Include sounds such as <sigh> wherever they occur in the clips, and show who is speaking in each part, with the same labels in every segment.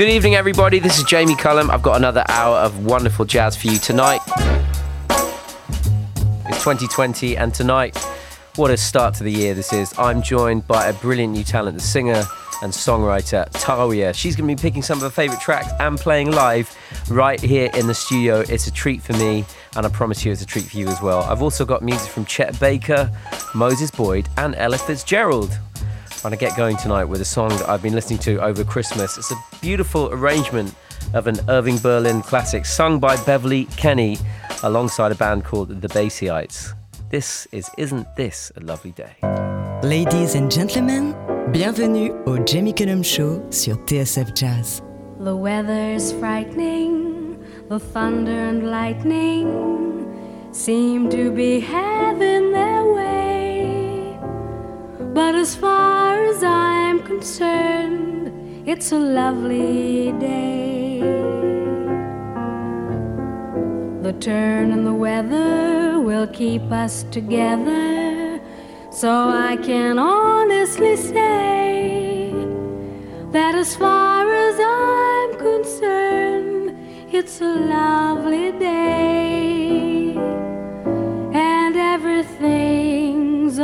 Speaker 1: Good evening, everybody. This is Jamie Cullum. I've got another hour of wonderful jazz for you tonight. It's 2020, and tonight, what a start to the year this is. I'm joined by a brilliant new talent, the singer and songwriter Tawiah. She's going to be picking some of her favourite tracks and playing live right here in the studio. It's a treat for me, and I promise you it's a treat for you as well. I've also got music from Chet Baker, Moses Boyd, and Ella Fitzgerald. I'm going to get going tonight with a song that I've been listening to over Christmas. It's a beautiful arrangement of an Irving Berlin classic sung by Beverly Kenny alongside a band called The Basie-ites. This is Isn't This a Lovely Day?
Speaker 2: Ladies and gentlemen, bienvenue au Jamie Cullum Show sur TSF Jazz.
Speaker 3: The weather's frightening, the thunder and lightning seem to be having their way. But as far as I'm concerned, it's a lovely day. The turn in the weather will keep us together so I can honestly say that as far as I'm concerned, it's a lovely day and everything's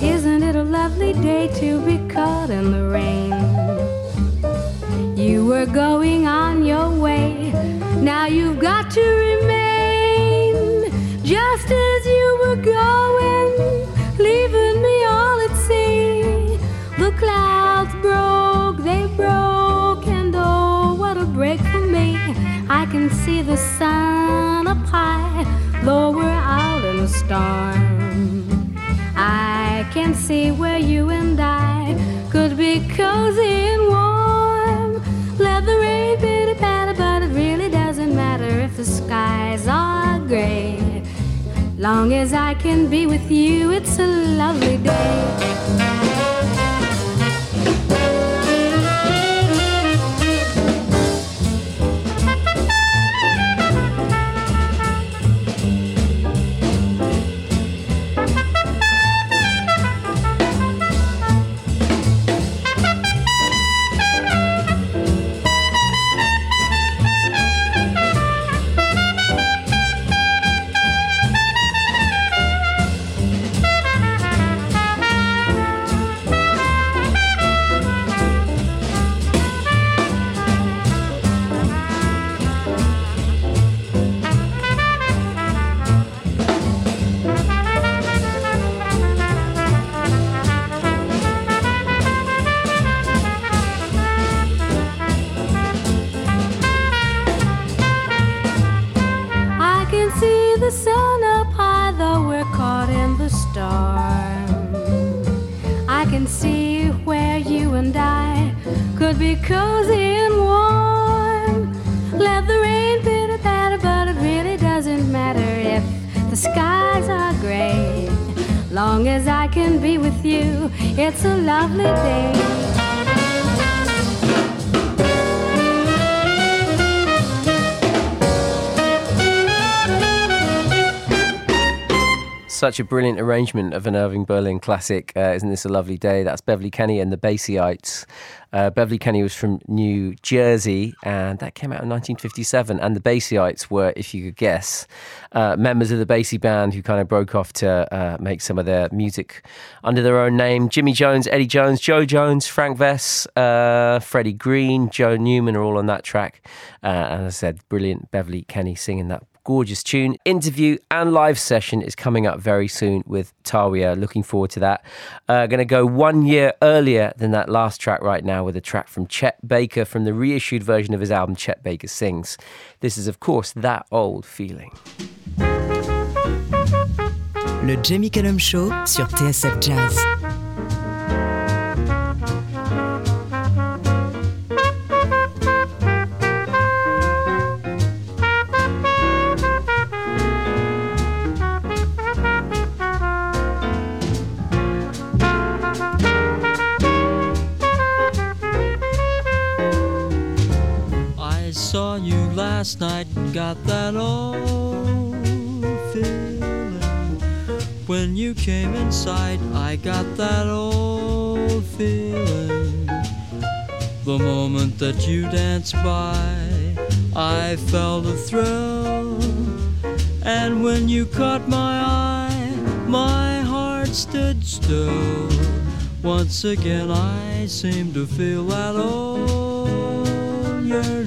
Speaker 3: Isn't it a lovely day to be caught in the rain? You were going on your way, now you've got to remain storm. I can see where you and I could be cozy and warm. Let the rain bitty patter, but it really doesn't matter if the skies are gray. Long as I can be with you, it's a lovely day. It's a lovely day.
Speaker 1: Such a brilliant arrangement of an Irving Berlin classic. Uh, isn't this a lovely day? That's Beverly Kenny and the Basie-ites. Uh, Beverly Kenny was from New Jersey, and that came out in 1957. And the Basie-ites were, if you could guess, uh, members of the Basie band who kind of broke off to uh, make some of their music under their own name. Jimmy Jones, Eddie Jones, Jo Jones, Frank Wess, uh, Freddie Green, Joe Newman are all on that track. Uh, and as I said, brilliant Beverly Kenny singing that gorgeous tune. Interview and live session is coming up very soon with Tawiah. Looking forward to that. Uh, Going to go one year earlier than that last track right now with a track from Chet Baker from the reissued version of his album Chet Baker Sings. This is, of course, that old feeling.
Speaker 2: Le Jamie Cullum Show sur TSF Jazz.
Speaker 4: Last night got that old feeling when you you came inside, I got that old feeling. The moment that you danced by, I felt a thrill. And when you caught my eye, my heart stood still. Once again, I seemed to feel that old yearning.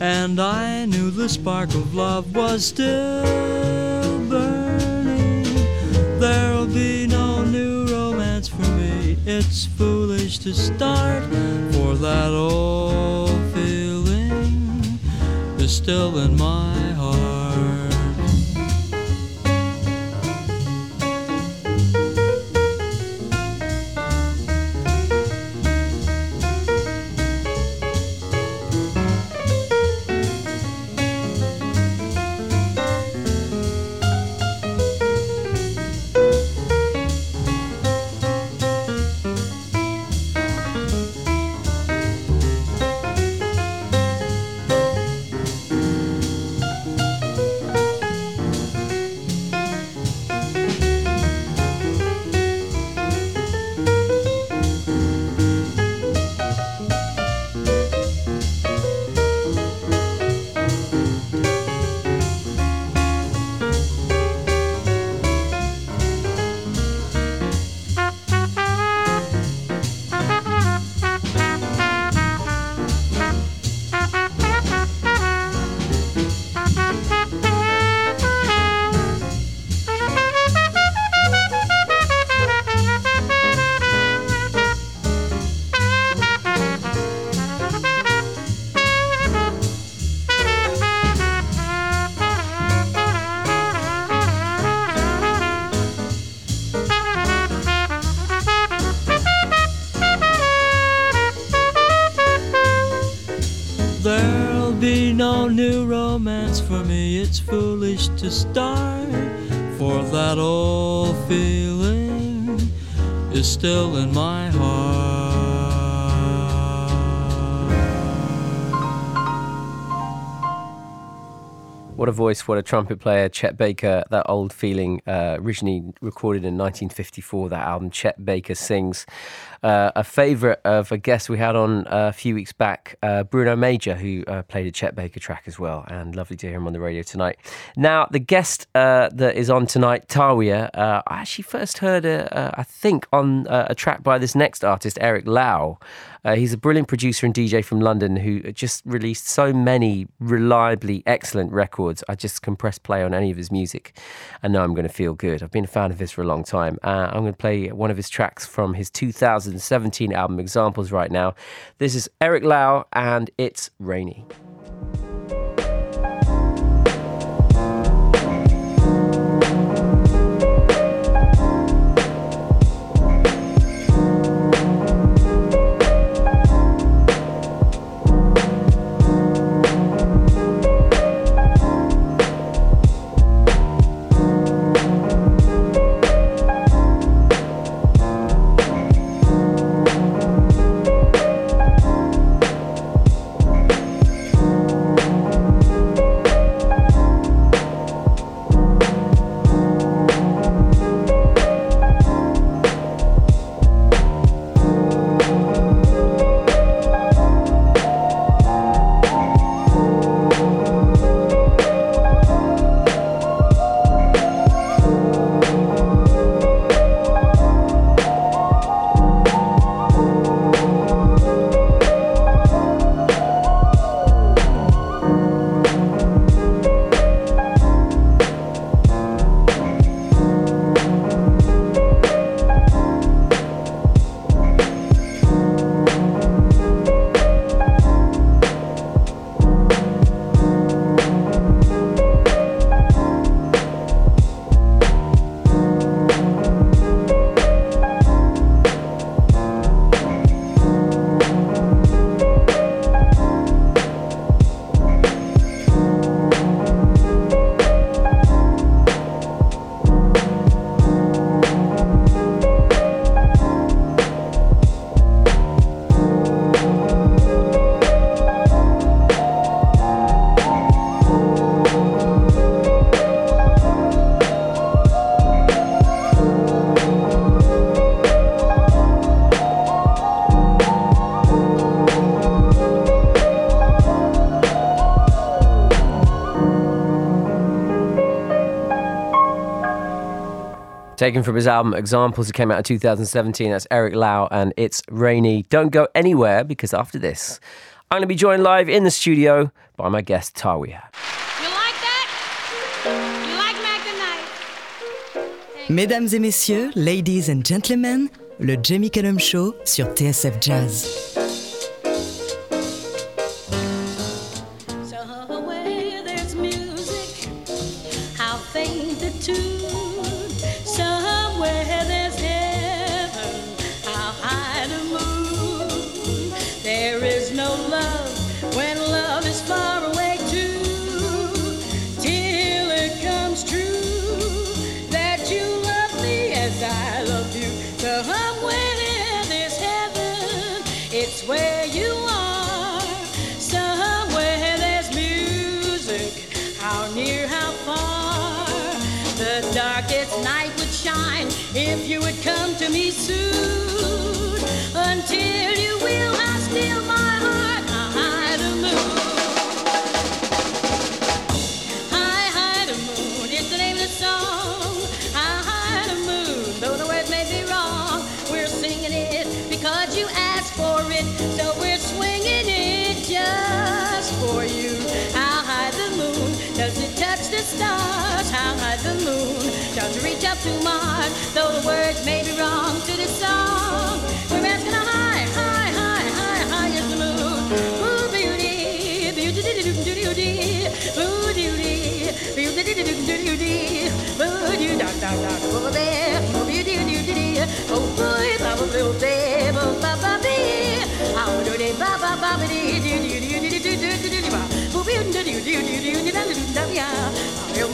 Speaker 4: And I knew the spark of love was still burning. There'll be no new romance for me. It's foolish to start, for that old feeling is still in my
Speaker 1: What a voice, what a trumpet player, Chet Baker. That old feeling, uh, originally recorded in 1954, that album, Chet Baker Sings. Uh, a favourite of a guest we had on a few weeks back, uh, Bruno Major, who uh, played a Chet Baker track as well, and lovely to hear him on the radio tonight. Now, the guest uh, that is on tonight, Tawiah, uh, I actually first heard, uh, I think, on a track by this next artist, Eric Lau. Uh, he's a brilliant producer and DJ from London who just released so many reliably excellent records. I just can press play on any of his music and know I'm going to feel good. I've been a fan of his for a long time. Uh, I'm going to play one of his tracks from his 2017 album, Examples, right now. This is Eric Lau and It's Rainy. Taken from his album Examples, it came out in 2017. That's Eric Lau, and it's rainy. Don't go anywhere because after this, I'm going to be joined live in the studio by my guest, Tawiah.
Speaker 3: You like that? You like Mac the
Speaker 2: Mesdames et messieurs, ladies and gentlemen, le Jamie Cullum Show sur TSF Jazz.
Speaker 5: Come to me soon. Until you will, I steal my heart, I hide the moon. High, high the moon is the name of the song. High, high the moon, though the words may be wrong, we're singing it because you asked for it. So we're swinging it just for you. How high the moon does it touch the stars? How high the moon does it reach up to Mars?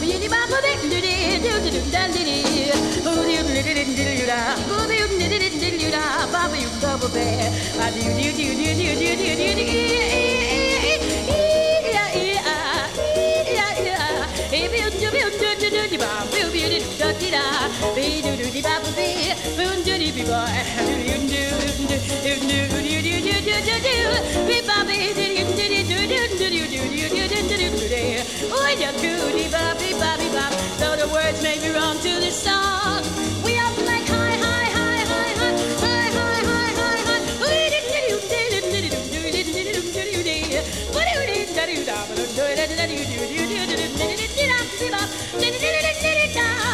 Speaker 5: Bobby, oh you oh oh you oh you oh though the words may be wrong to the song, we all like high high high high high high high high high high, oh do do do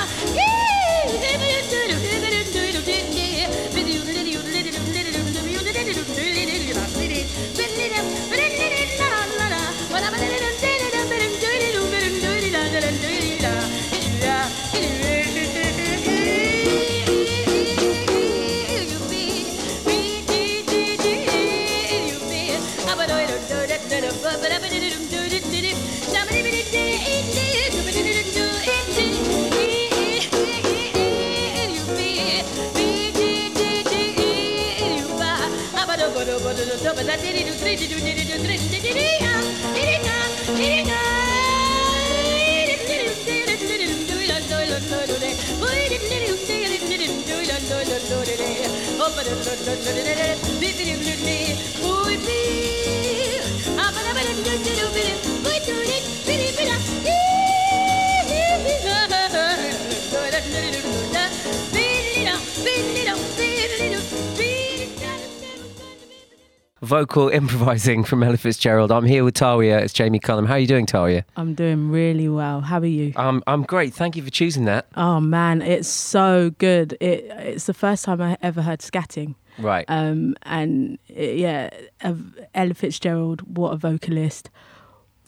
Speaker 5: Ooh,
Speaker 1: Vocal <laughs> improvising from Ella Fitzgerald. I'm here with Tawiah. It's Jamie Cullum. How are you doing, Tawiah?
Speaker 6: I'm doing really well. How are you?
Speaker 1: Um, I'm great. Thank you for choosing that.
Speaker 6: Oh man, it's so good. It it's the first time I ever heard scatting.
Speaker 1: Right.
Speaker 6: Um, and it, yeah, Ella Fitzgerald, what a vocalist!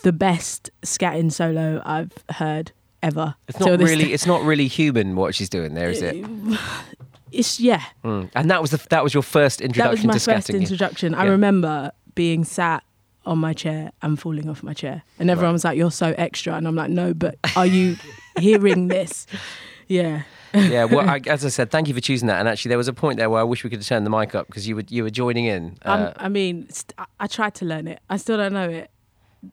Speaker 6: The best scatting solo I've heard ever.
Speaker 1: it's not really. It's not really human what she's doing there, is it? <laughs>
Speaker 6: It's yeah.
Speaker 1: Mm. And that was the that was your first introduction.
Speaker 6: That was my
Speaker 1: to
Speaker 6: first
Speaker 1: scatting. yeah?
Speaker 6: introduction. I remember being sat on my chair and falling off my chair, and everyone was like, "You're so extra," and I'm like, "No, but are you hearing this?" <laughs> Yeah.
Speaker 1: yeah, well, <laughs> I, as I said, thank you for choosing that. And actually, there was a point there where I wish we could have turned the mic up because you were you were joining in. Uh,
Speaker 6: I mean, st- I- I tried to learn it. I still don't know it.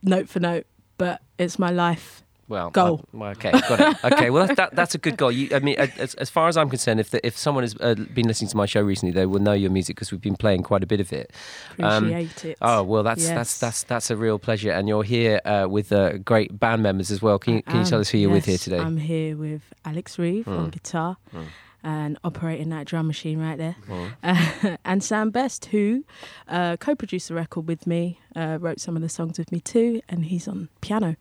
Speaker 6: note for note, but it's my life.
Speaker 1: Well,
Speaker 6: Goal.
Speaker 1: I- well, okay, got it. Okay, well, that, that, that's a good goal. You, I mean, as, as far as I'm concerned, if the, if someone has uh, been listening to my show recently, they will know your music because we've been playing quite a bit of it. Um,
Speaker 6: Appreciate it.
Speaker 1: Oh well, that's
Speaker 6: Yes.
Speaker 1: that's that's that's a real pleasure, and you're here uh, with uh, great band members as well. Can you can you tell
Speaker 6: Um,
Speaker 1: us who you're with here today?
Speaker 6: I'm here with Alex Reeve
Speaker 1: Mm.
Speaker 6: on guitar
Speaker 1: Mm.
Speaker 6: and operating that drum machine right there.
Speaker 1: Mm. <laughs>
Speaker 6: and Sam Best, who uh, co-produced the record with me, uh, wrote some of the songs with me too, and he's on piano,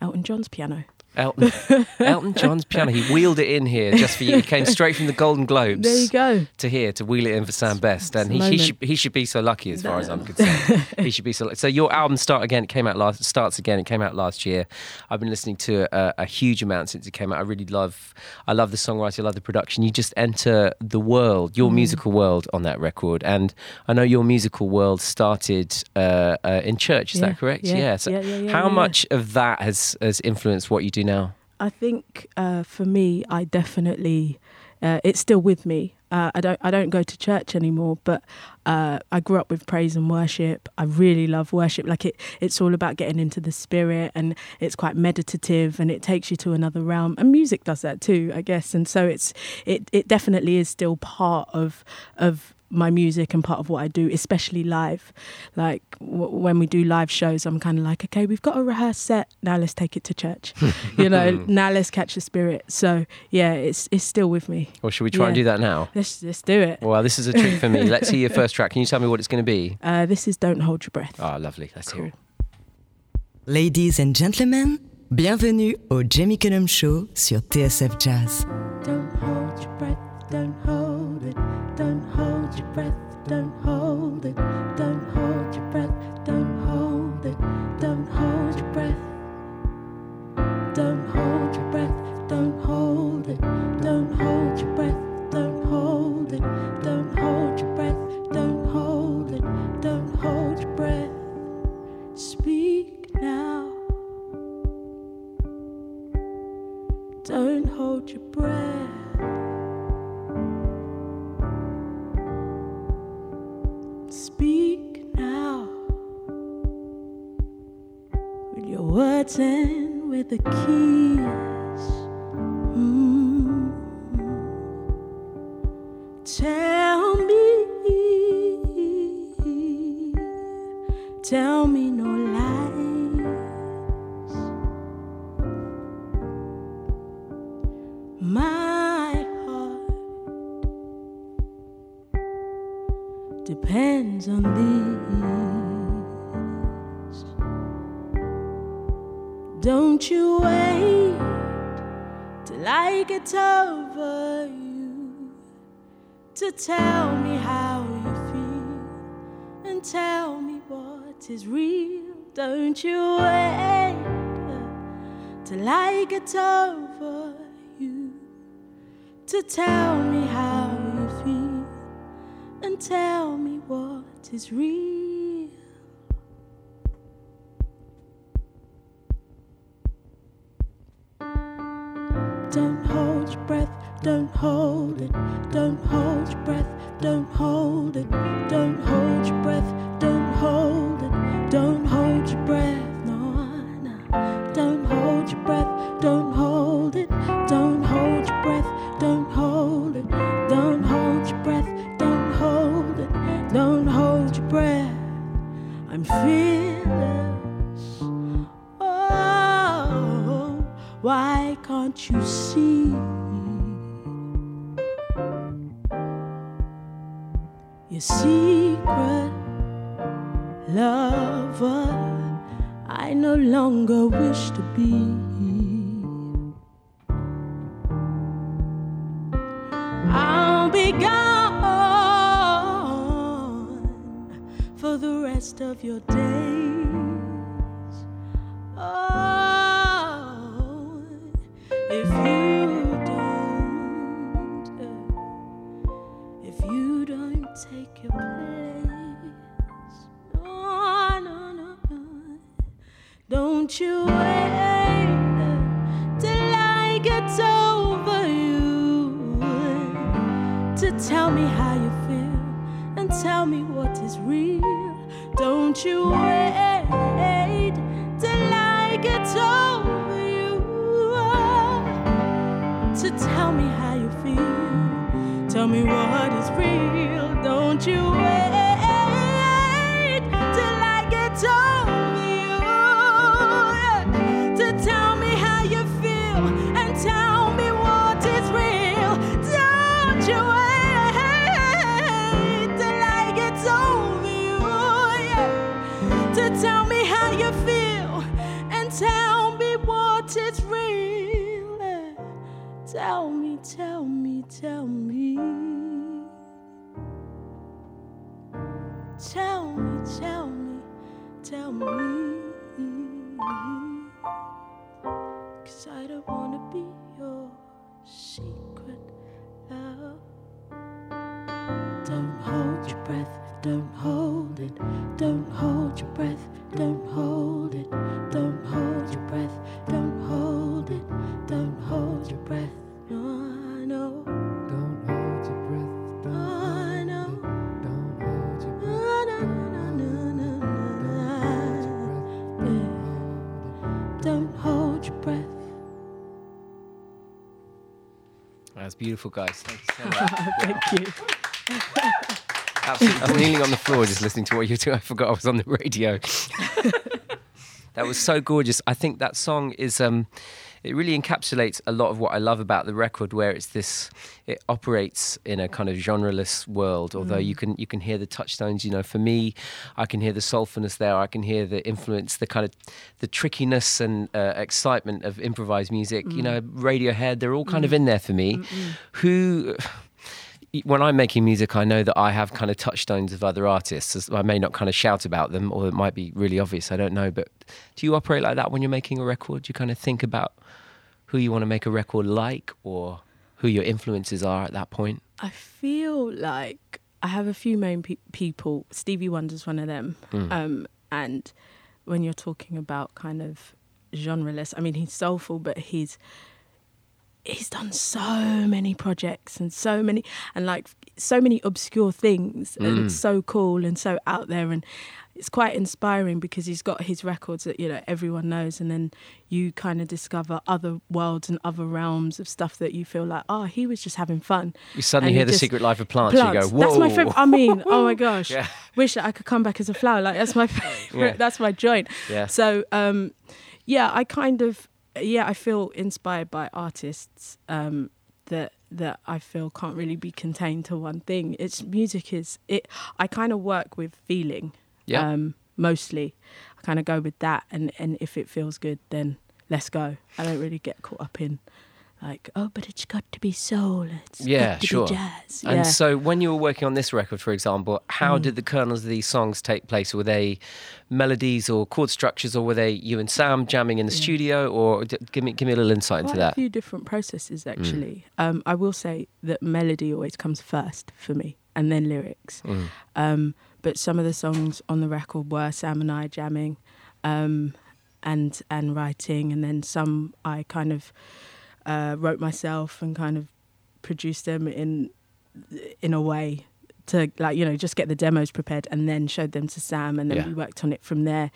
Speaker 6: Elton John's piano.
Speaker 1: Elton, Elton John's piano. He wheeled it in here just for you. He came straight from the Golden Globes
Speaker 6: There you go.
Speaker 1: to here to wheel it in for Sam Best, and he, he should he should be so lucky as far as I'm concerned. <laughs> he should be so. So your album start again. It came out last starts again. It came out last year. I've been listening to it a, a huge amount since it came out. I really love. I love the songwriting. I love the production. You just enter the world, your musical world, on that record. And I know your musical world started uh, uh, in church. Is
Speaker 6: Yeah,
Speaker 1: that correct?
Speaker 6: yeah,
Speaker 1: So
Speaker 6: yeah, yeah, yeah,
Speaker 1: how much of that has has influenced what you do now?
Speaker 6: I think uh, for me, I definitely uh, it's still with me. Uh, I don't I don't go to church anymore, but uh, I grew up with praise and worship. I really love worship. Like it, it's all about getting into the spirit, and it's quite meditative, and it takes you to another realm. And music does that too, I guess. And so it's it it definitely is still part of of my music and part of what I do, especially live. Like w- when we do live shows, I'm kind of like, okay, we've got a rehearsed set. Now let's take it to church. <laughs> you know, now let's catch the spirit. So yeah, it's it's still with me.
Speaker 1: Or should we try and do that now?
Speaker 6: Let's let's do it.
Speaker 1: Well, this is a treat for me. <laughs> Let's hear your first track. Can you tell me what it's going to be?
Speaker 6: Uh, this is Don't Hold Your Breath.
Speaker 1: Ah, lovely. Let's hear it.
Speaker 2: Ladies and gentlemen, bienvenue au Jamie Cullum Show sur TSF Jazz.
Speaker 6: Don't hold your breath, don't hold with the keys. Mm. Tell me, tell me no lies. My heart depends on these. Don't you wait till I get over you to tell me how you feel and tell me what is real. Don't you wait till I get over you to tell me how you feel and tell me what is real. Don't hold it. Don't hold your breath, don't hold it. Don't hold your breath, don't hold it. Don't hold your breath, no, no. Don't hold your breath, don't hold it. Don't hold your breath, don't hold it. Don't hold your breath, don't hold it. Don't hold your breath. I'm fearless. Oh, why can't you see? Your secret lover, I no longer wish to be. I'll be gone for the rest of your days. Oh, if you Don't you wait till I get over you to tell me how you feel and tell me what is real. Don't you wait till I get over you. To tell me how you feel, tell me what is real. Don't you wait Tell me, tell me, tell me. Tell me, tell me, tell me. Cause I don't wanna be your secret love. Don't hold your breath, don't hold it. Don't hold your breath,
Speaker 1: beautiful, guys. Thank you so <laughs> much.
Speaker 6: Thank you. <laughs>
Speaker 1: Absolutely. I'm kneeling on the floor just listening to what you're doing. I forgot I was on the radio. <laughs> that was so gorgeous. I think that song is um it really encapsulates a lot of what I love about the record where it's this it operates in a kind of genreless world although you mm. can you can hear the touchstones you know for me I can hear the soulfulness there I can hear the influence the kind of the trickiness and uh, excitement of improvised music you know mm. Radiohead they're all kind of mm. in there for me who <sighs> when I'm making music, I know that I have kind of touchstones of other artists. I may not kind of shout about them, or it might be really obvious. I don't know. But do you operate like that when you're making a record? Do you kind of think about who you want to make a record like, or who your influences are at that point?
Speaker 6: I feel like I have a few main pe- people. Stevie Wonder's one of them. Um, and when you're talking about kind of genreless, I mean, he's soulful, but he's he's done so many projects and so many and like so many obscure things and so cool and so out there and it's quite inspiring because he's got his records that you know everyone knows and then you kind of discover other worlds and other realms of stuff that you feel like oh he was just having fun
Speaker 1: You suddenly
Speaker 6: And
Speaker 1: hear
Speaker 6: you
Speaker 1: the
Speaker 6: just-
Speaker 1: secret life of plants. You go,
Speaker 6: plants.
Speaker 1: whoa.
Speaker 6: That's my favorite. I mean, oh my gosh.
Speaker 1: Yeah.
Speaker 6: Wish that I could come back as a flower. Like that's my favorite. <laughs>
Speaker 1: Yeah. <laughs>
Speaker 6: That's my joint.
Speaker 1: Yeah.
Speaker 6: So um, yeah, I kind of yeah, I feel inspired by artists um, that that I feel can't really be contained to one thing. It's music is it. I kind of work with feeling.
Speaker 1: Yeah.
Speaker 6: Um, mostly, I kind of go with that, and and if it feels good, then let's go. I don't really get caught up in. Like oh, but it's got to be soul. It's
Speaker 1: Yeah,
Speaker 6: got to
Speaker 1: sure.
Speaker 6: Be jazz.
Speaker 1: And
Speaker 6: yeah.
Speaker 1: so, when you were working on this record, for example, how
Speaker 6: Mm.
Speaker 1: did the kernels of these songs take place? Were they melodies or chord structures, or were they you and Sam jamming in the studio? Or d- give me give me a little insight into
Speaker 6: that. a few different processes actually. Um, I will say that melody always comes first for me, and then lyrics. Um, but some of the songs on the record were Sam and I jamming, um, and and writing, and then some I kind of uh, wrote myself and kind of produced them in in a way to like you know just get the demos prepared and then showed them to Sam and then
Speaker 1: Yeah.
Speaker 6: we worked on it from there.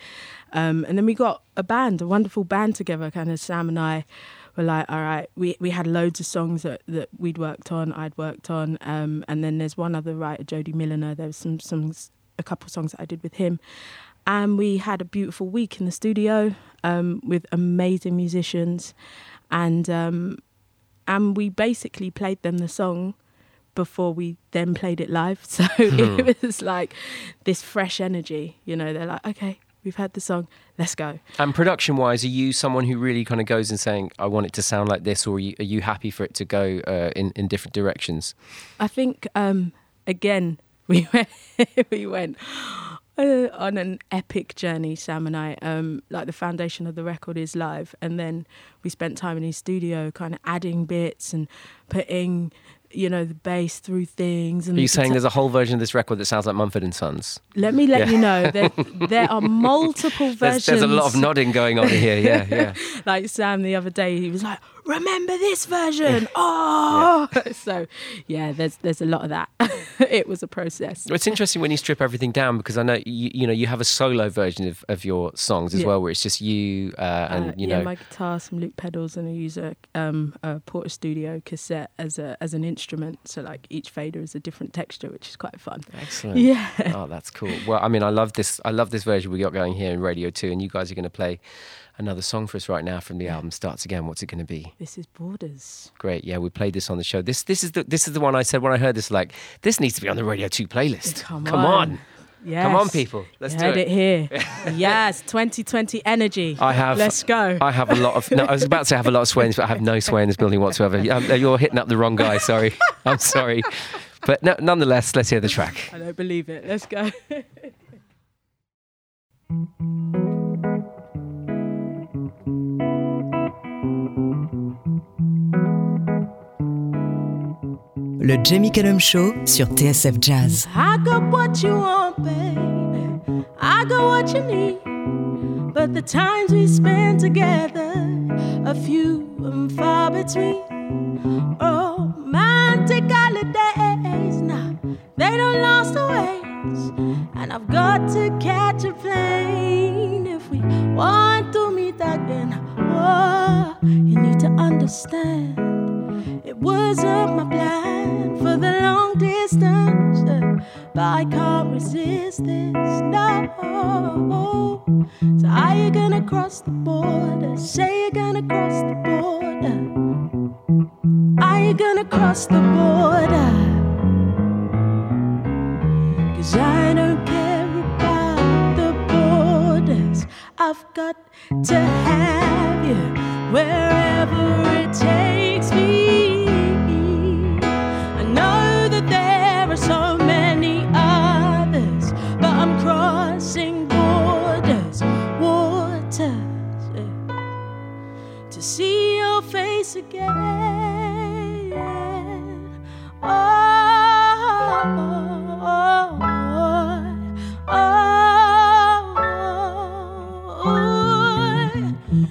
Speaker 6: Um, and then we got a band a wonderful band together kind of Sam and I were like all right we we had loads of songs that, that we'd worked on I'd worked on um, and then there's one other writer Jodi Milliner there was some songs a couple songs that I did with him. And we had a beautiful week in the studio um, with amazing musicians and um, and we basically played them the song before we then played it live. <laughs> So it was like this fresh energy. You know, they're like, okay, we've had the song, let's go.
Speaker 1: And production wise, are you someone who really kind of goes and saying, I want it to sound like this, or are you, are you happy for it to go uh, in, in different directions?
Speaker 6: I think um, again <laughs> we went we went uh, on an epic journey. Sam and I, um, like the foundation of the record is live, and then we spent time in his studio, kind of adding bits and putting. You know the bass through things, and
Speaker 1: Are you saying
Speaker 6: guitar-
Speaker 1: there's a whole version of this record that sounds like Mumford and Sons?
Speaker 6: Let me let
Speaker 1: Yeah.
Speaker 6: you know that <laughs> there are multiple versions.
Speaker 1: There's, there's a lot of nodding going on here. Yeah, yeah. <laughs>
Speaker 6: like Sam the other day, he was like, "Remember this version?" <laughs> Oh, <laughs> so yeah, there's there's a lot of that. <laughs>
Speaker 7: it was a process.
Speaker 1: Well, it's interesting when you strip everything down because I know you, you know you have a solo version of, of your songs as
Speaker 7: Yeah.
Speaker 1: well, where it's just you uh, and
Speaker 7: Uh,
Speaker 1: you
Speaker 7: yeah, my guitar, some loop pedals, and I use a, um, a Portastudio cassette as a as an instrument. So like each fader is a different texture, which is quite fun.
Speaker 1: Excellent.
Speaker 7: Yeah.
Speaker 1: Oh, that's cool. Well, I mean, I love this. I love this version we got going here in Radio Two, and you guys are going to play another song for us right now from the album Starts Again. What's it going to be?
Speaker 7: This is Borders.
Speaker 1: Great. Yeah, we played this on the show. This this is the this is the one I said when I heard this. Like, this needs to be on the Radio Two playlist.
Speaker 7: Come
Speaker 1: Come
Speaker 7: on.
Speaker 1: on.
Speaker 7: Yes.
Speaker 1: Come on, people. Let's
Speaker 7: you
Speaker 1: do
Speaker 7: heard
Speaker 1: it.
Speaker 7: it, here. <laughs> yes, 2020 energy.
Speaker 1: I have.
Speaker 7: Let's go.
Speaker 1: I have a lot of. No, I was about to have a lot of sway, in this, but I have no sway in this building whatsoever. Um, You're hitting up the wrong guy. Sorry. <laughs> I'm sorry. But no, nonetheless, let's hear the track.
Speaker 7: I don't believe it. Let's go. <laughs>
Speaker 2: Le Jamie Cullum Show sur TSF Jazz.
Speaker 6: I got what you want, baby. I got what you need. But the times we spend together are few and far between. Romantic holidays, nah, they don't last always. And I've got to catch a plane if we want to meet again. Oh, you need to understand. It wasn't my plan for the long distance, uh, but I can't resist this. No. So are you gonna cross the border? Say you're gonna cross the border. Are you gonna cross the border? Cause I don't care about the borders. I've got to have you wherever it takes me. Face again. Oh,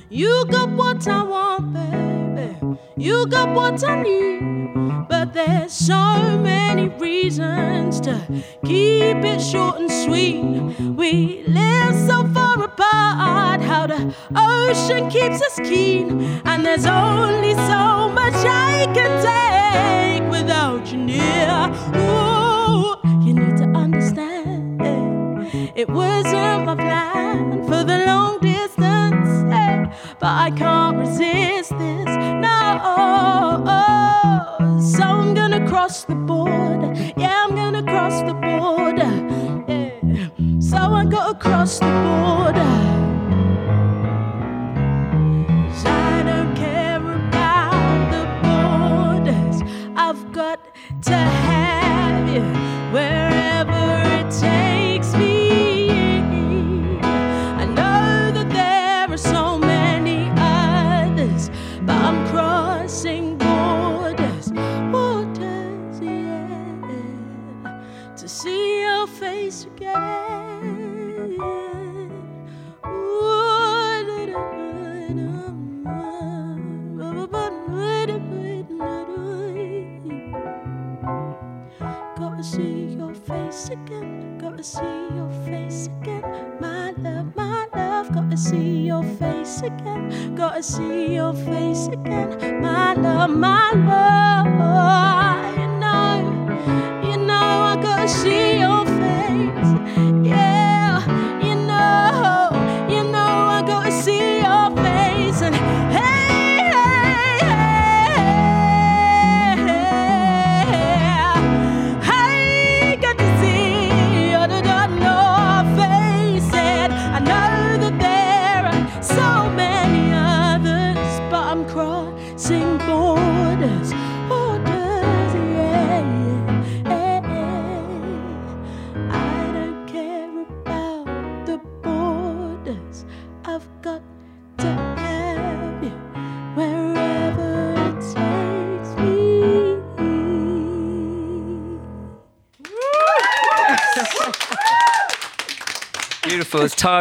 Speaker 6: you got what I want, baby. You got what I need. But there's so many reasons to keep it short and sweet. We live so far apart, how the ocean keeps us keen. And there's only so much I can take without you near. Ooh, you need to understand. It wasn't my plan for the long distance, but I can't resist this. No, so I'm gonna cross the border. Yeah, I'm gonna cross the border. Yeah, so I gotta cross the border. 'Cause I don't care about the borders. I've got to have you wherever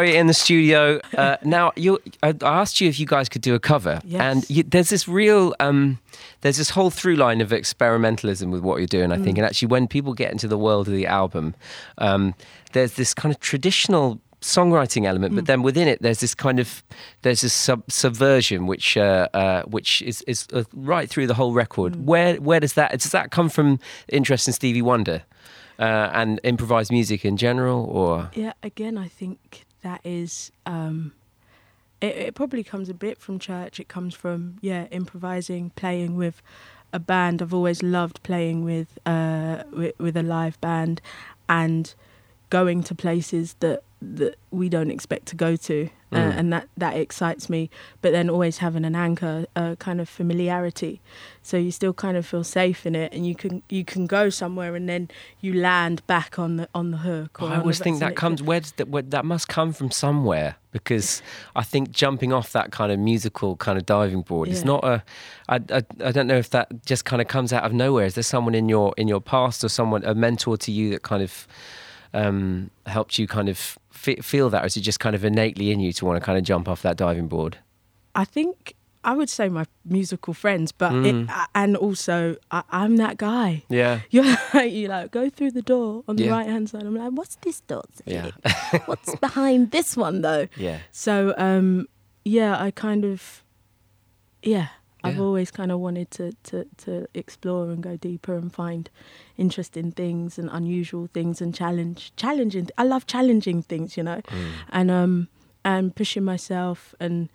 Speaker 1: beautiful. In the studio. Uh, now, I, I asked you if you guys could do a cover,
Speaker 6: Yes.
Speaker 1: and you, there's this real, um, there's this whole through line of experimentalism with what you're doing. I think, and actually, when people get into the world of the album, um, there's this kind of traditional songwriting element, but then within it, there's this kind of there's this sub- subversion which uh, uh, which is is uh, right through the whole record. Where where does that does that come from? Interest in Stevie Wonder? Uh, and improvised music in general, or
Speaker 6: Yeah, again, I think that is. Um, it, it probably comes a bit from church. It comes from yeah, improvising, playing with a band. I've always loved playing with uh, with, with a live band, and going to places that that we don't expect to go to, uh,
Speaker 1: Mm.
Speaker 6: and that that excites me. But then always having an anchor, a kind of familiarity, so you still kind of feel safe in it, and you can you can go somewhere and then you land back on the on the hook. Or
Speaker 1: I always think that comes where that where, that must come from somewhere because I think jumping off that kind of musical kind of diving board is not a I, I I don't know if that just kind of comes out of nowhere. Is there someone in your in your past or someone a mentor to you that kind of um, helped you kind of fe- feel that, or is it just kind of innately in you to want to kind of jump off that diving board?
Speaker 6: I think I would say my musical friends, but
Speaker 1: Mm.
Speaker 6: it, and also I, I'm that guy.
Speaker 1: Yeah. <laughs>
Speaker 6: You're like, you like go through the door on the
Speaker 1: Yeah.
Speaker 6: right hand side. I'm like, what's this door
Speaker 1: Yeah.
Speaker 6: what's <laughs> behind this one though?
Speaker 1: Yeah.
Speaker 6: So um, yeah, I kind of yeah. I've
Speaker 1: Yeah.
Speaker 6: always kind of wanted to, to, to explore and go deeper and find interesting things and unusual things and challenge challenging. I love challenging things, you know,
Speaker 1: Mm.
Speaker 6: and um and pushing myself and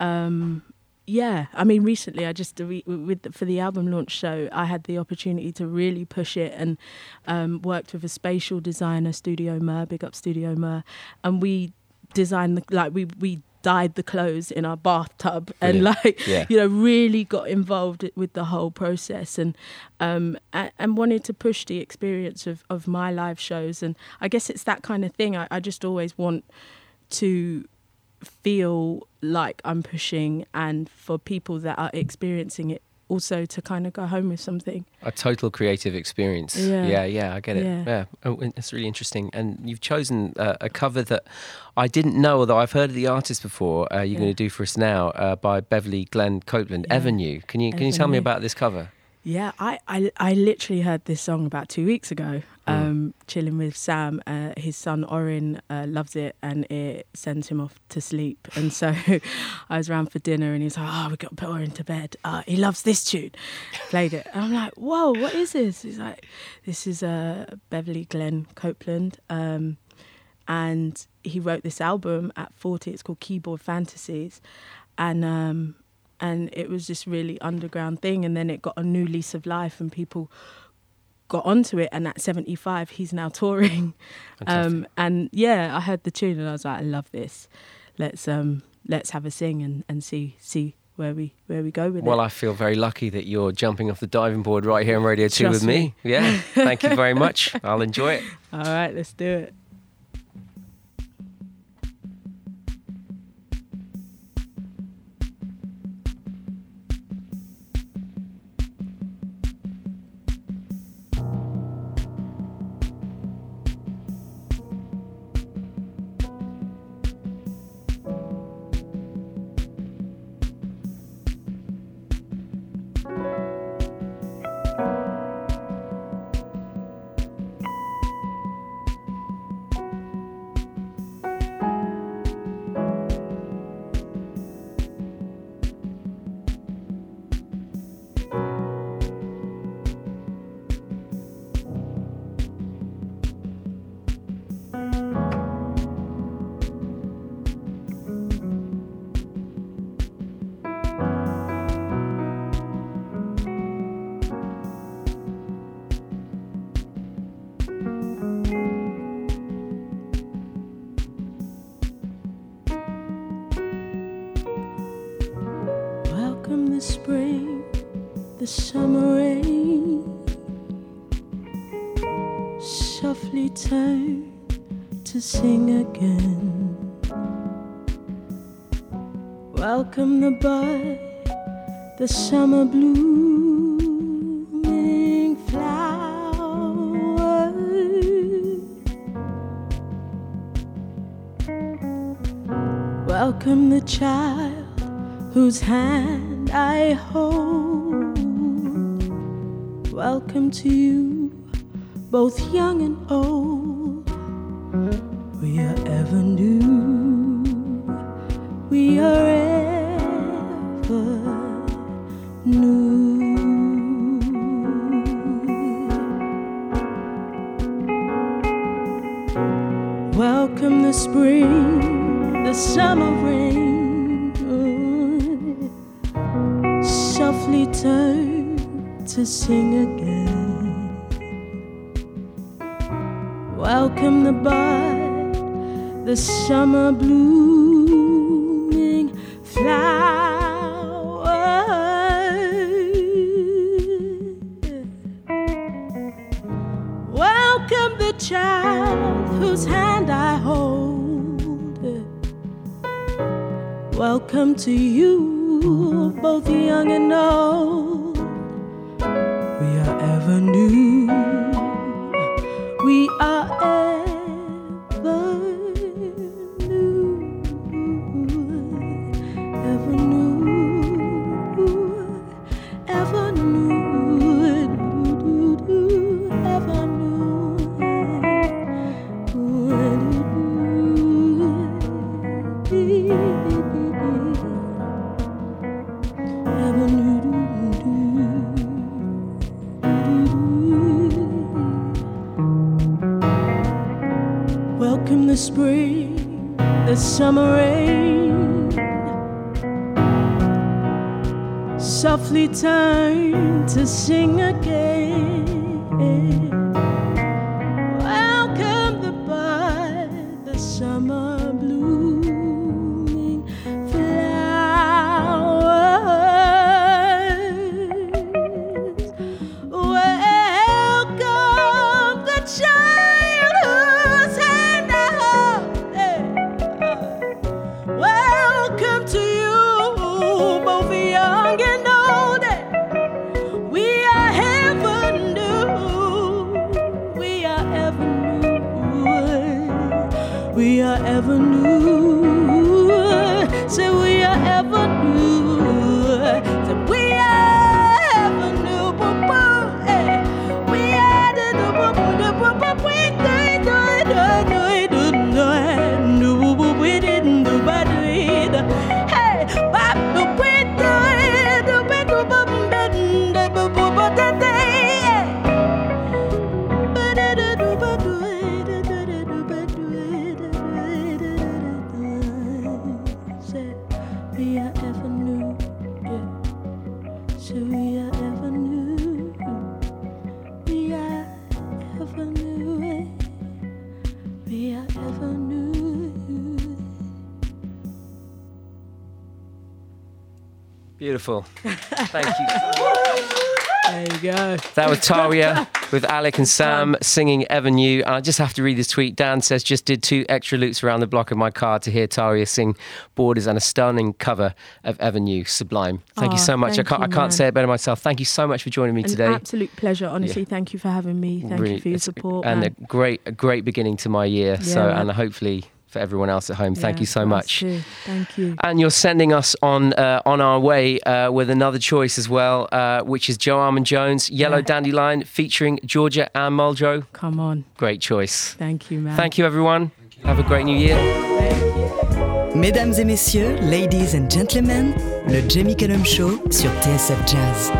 Speaker 6: um yeah i mean recently i just re- with the, for the album launch show i had the opportunity to really push it and um worked with a spatial designer studio mer big up studio mer and we designed the like we we dyed the clothes in our bathtub and like
Speaker 1: Yeah.
Speaker 6: you know really got involved with the whole process and um and, and wanted to push the experience of of my live shows. And i guess it's that kind of thing. I, I just always want to feel like I'm pushing and for people that are experiencing it also to kind of go home with something.
Speaker 1: A total creative experience.
Speaker 6: Yeah.
Speaker 1: yeah, yeah, I get it.
Speaker 6: Yeah.
Speaker 1: Yeah, Oh, it's really interesting. And you've chosen uh, a cover that I didn't know, although I've heard of the artist before. Uh, you're
Speaker 6: Yeah.
Speaker 1: going to do for us now uh, by Beverly Glenn Copeland. Avenue. Can you can you tell me about this cover?
Speaker 6: Yeah, I, I, I literally heard this song about two weeks ago, um, chilling with Sam. Uh, his son Orin uh, loves it and it sends him off to sleep. And so <laughs> I was around for dinner and he's like, oh, we got to put Orin to bed. Uh, he loves this tune. Played it. And I'm like, whoa, what is this? He's like, this is uh, Beverly Glenn Copeland. Um, and he wrote this album at 40. It's called Keyboard Fantasies. And um, and it was this really underground thing and then it got a new lease of life and people got onto it and at 75 he's now touring um and yeah i heard the tune and i was like i love this let's um let's have a sing and and see see where we where we go with
Speaker 1: Well,
Speaker 6: it Well,
Speaker 1: I feel very lucky that you're jumping off the diving board right here on Radio 2
Speaker 6: Trust
Speaker 1: with me. Yeah, thank you very <laughs> much. I'll enjoy it.
Speaker 6: all right let's do it welcome the bud the summer blooming flower Welcome the child whose hand I hold. Welcome to you, both young and old. We are ever new. We are Welcome the spring, the summer rain. Softly turn to sing again. Welcome the bud, the summer blooming to you, summer
Speaker 1: Thank you.
Speaker 8: There you go.
Speaker 1: That was Tawiah with Alec and Sam singing Ever New. And I just have to read this tweet. Dan says, just did two extra loops around the block of my car to hear Tawiah sing Borders and a stunning cover of Ever New. Sublime. Thank you
Speaker 8: Oh,
Speaker 1: so much. I can't, I can't say it better myself. Thank you so much for joining me
Speaker 8: An
Speaker 1: today.
Speaker 8: absolute pleasure. Honestly, thank you for having me. Thank
Speaker 1: Really,
Speaker 8: you for your support.
Speaker 1: And
Speaker 8: man.
Speaker 1: a great, a great beginning to my year. so, and hopefully for everyone else at home, thank
Speaker 8: Yeah,
Speaker 1: you so much.
Speaker 8: too. Thank you.
Speaker 1: And you're sending us on uh, on our way uh, with another choice as well, uh, which is Joe Armon-Jones, Yellow
Speaker 8: Yeah.
Speaker 1: Dandelion, featuring Georgia Anne Muldrow.
Speaker 8: Come on.
Speaker 1: Great choice.
Speaker 8: Thank you, man.
Speaker 1: Thank you, everyone. Have a great new year.
Speaker 9: Mesdames et messieurs, ladies and gentlemen, le Jamie Cullum Show sur TSF Jazz.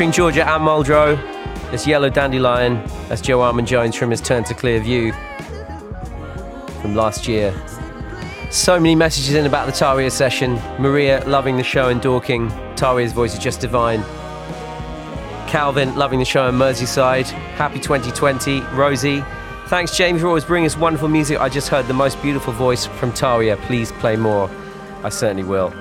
Speaker 1: Featuring Georgia Anne Muldrow. This Yellow Dandelion. That's Joe Armon-Jones from his Turn to Clear View from last year. So many messages in about the Tawiah session. Maria loving the show in Dorking. Tawiah's voice is just divine. Calvin loving the show in Merseyside. Happy 2020. Rosie. Thanks, James, for always bringing us wonderful music. I just heard the most beautiful voice from Tawiah. Please play more. I certainly will.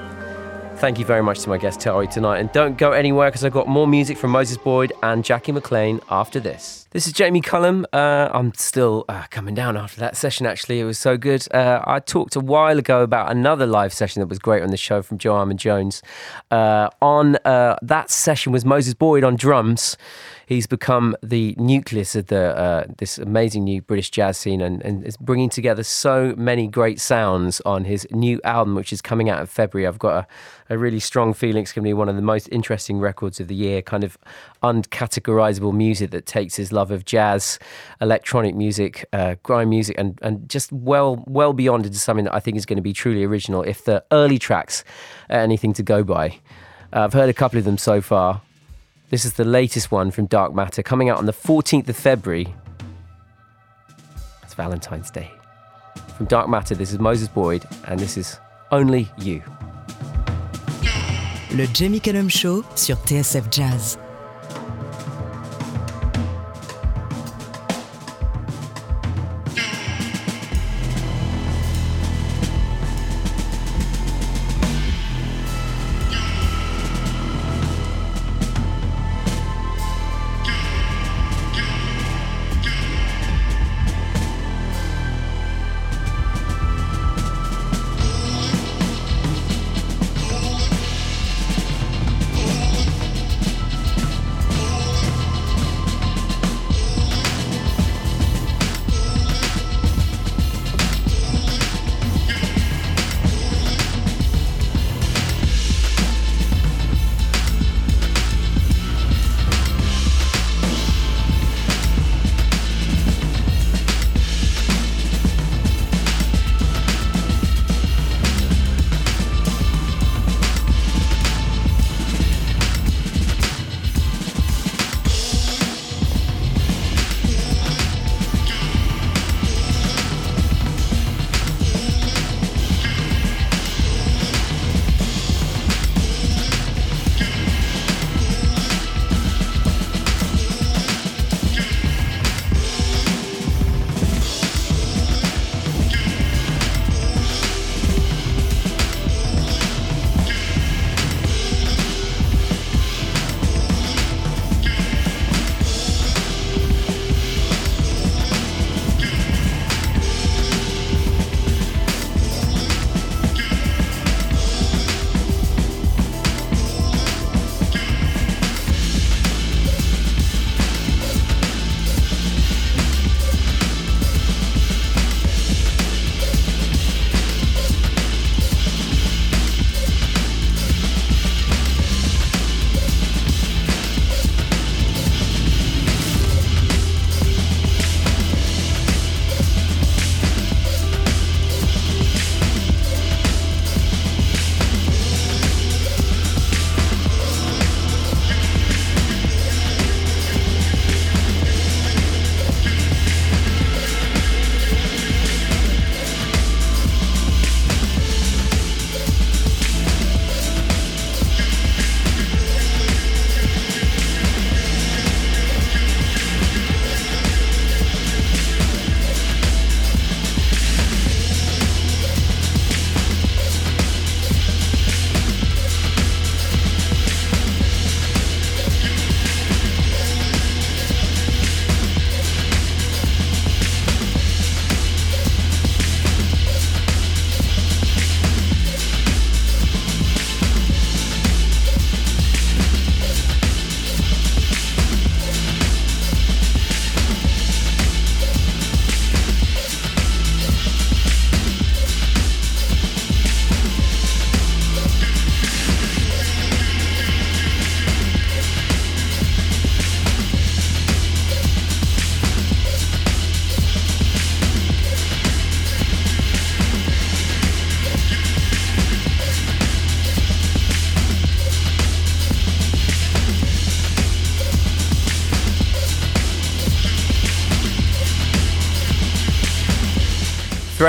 Speaker 1: Thank you very much to my guest Tawiah tonight. And don't go anywhere because I've got more music from Moses Boyd and Jackie McLean after this. This is Jamie Cullum. Uh, I'm still uh, coming down after that session, actually. It was so good. Uh, I talked a while ago about another live session that was great on the show from Joe Armon-Jones. Uh, on uh, that session was Moses Boyd on drums. He's become the nucleus of the uh, this amazing new British jazz scene and, and is bringing together so many great sounds on his new album, which is coming out in February. I've got a, a really strong feeling it's going to be one of the most interesting records of the year, kind of uncategorizable music that takes his love of jazz, electronic music, uh, grime music, and, and just well well beyond into something that I think is going to be truly original if the early tracks are anything to go by. Uh, I've heard a couple of them so far. This is the latest one from Dark Matter coming out on the 14th of February. It's Valentine's Day. From Dark Matter, this is Moses Boyd, and this is Only You.
Speaker 2: Le Jamie Cullum Show sur TSF Jazz.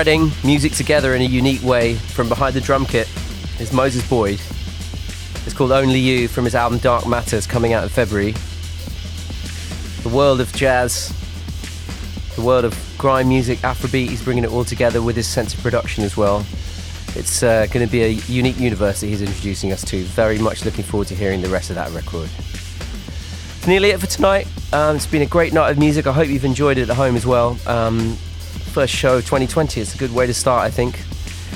Speaker 1: Threading music together in a unique way from behind the drum kit is Moses Boyd. It's called Only You from his album Dark Matters coming out in February. The world of jazz, the world of grime music, Afrobeat, he's bringing it all together with his sense of production as well. It's uh, going to be a unique universe that he's introducing us to. Very much looking forward to hearing the rest of that record. It's nearly it for tonight. Um, it's been a great night of music. I hope you've enjoyed it at home as well. Um, first show of 2020. It's a good way to start, I think.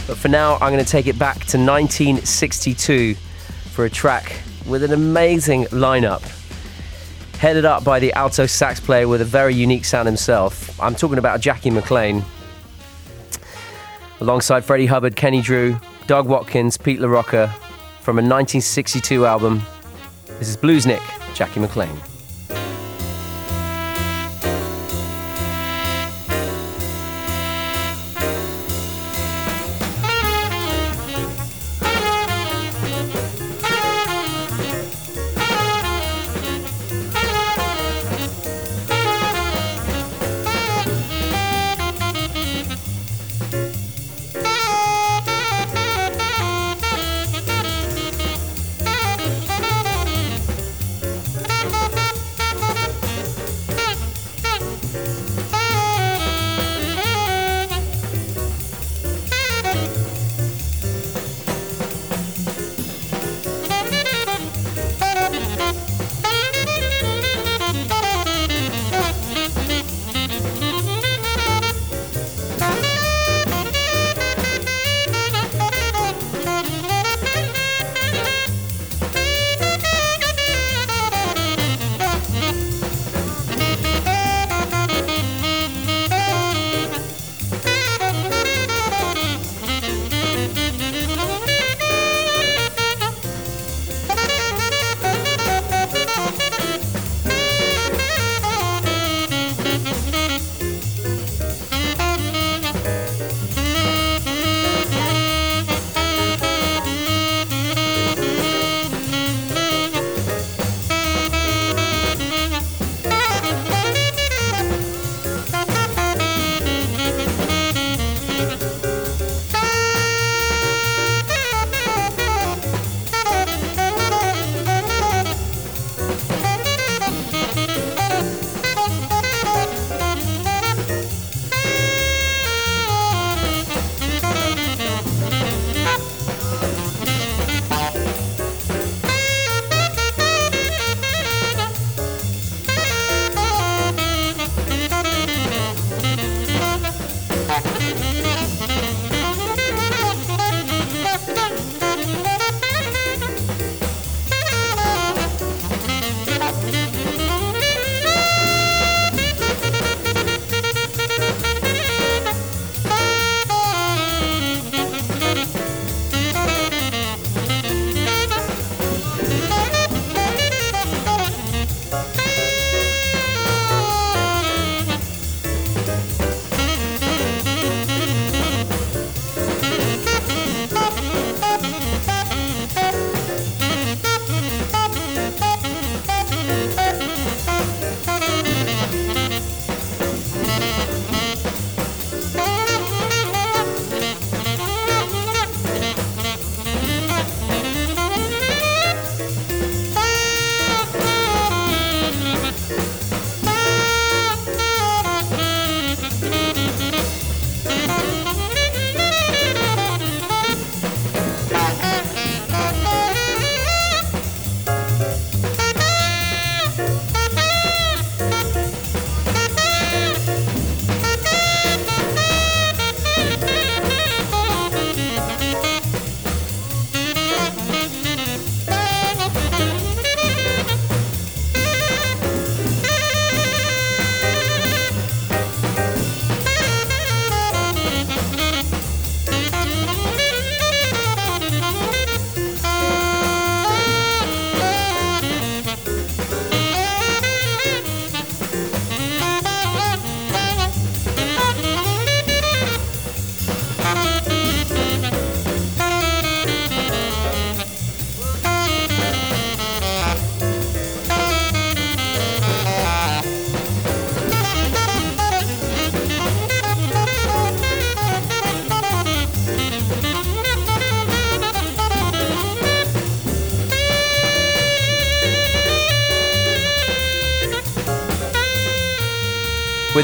Speaker 1: But for now, I'm going to take it back to 1962 for a track with an amazing lineup. Headed up by the alto sax player with a very unique sound himself. I'm talking about Jackie McLean. Alongside Freddie Hubbard, Kenny Drew, Doug Watkins, Pete La Roca from a 1962 album. This is Bluesnik, Jackie McLean.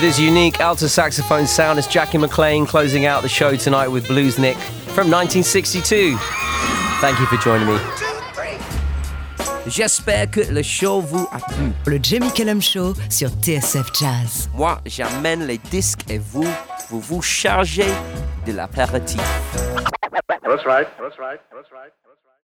Speaker 1: With his unique alto saxophone sound, it's Jackie McLean closing out the show tonight with Bluesnik from 1962. Thank you for joining me. J'espère que le show vous a plu.
Speaker 2: Le Jamie Cullum Show sur TSF Jazz.
Speaker 1: Moi, j'amène les disques et vous, vous vous chargez de l'apéritif.
Speaker 10: That's right. That's right. That's right. That's right.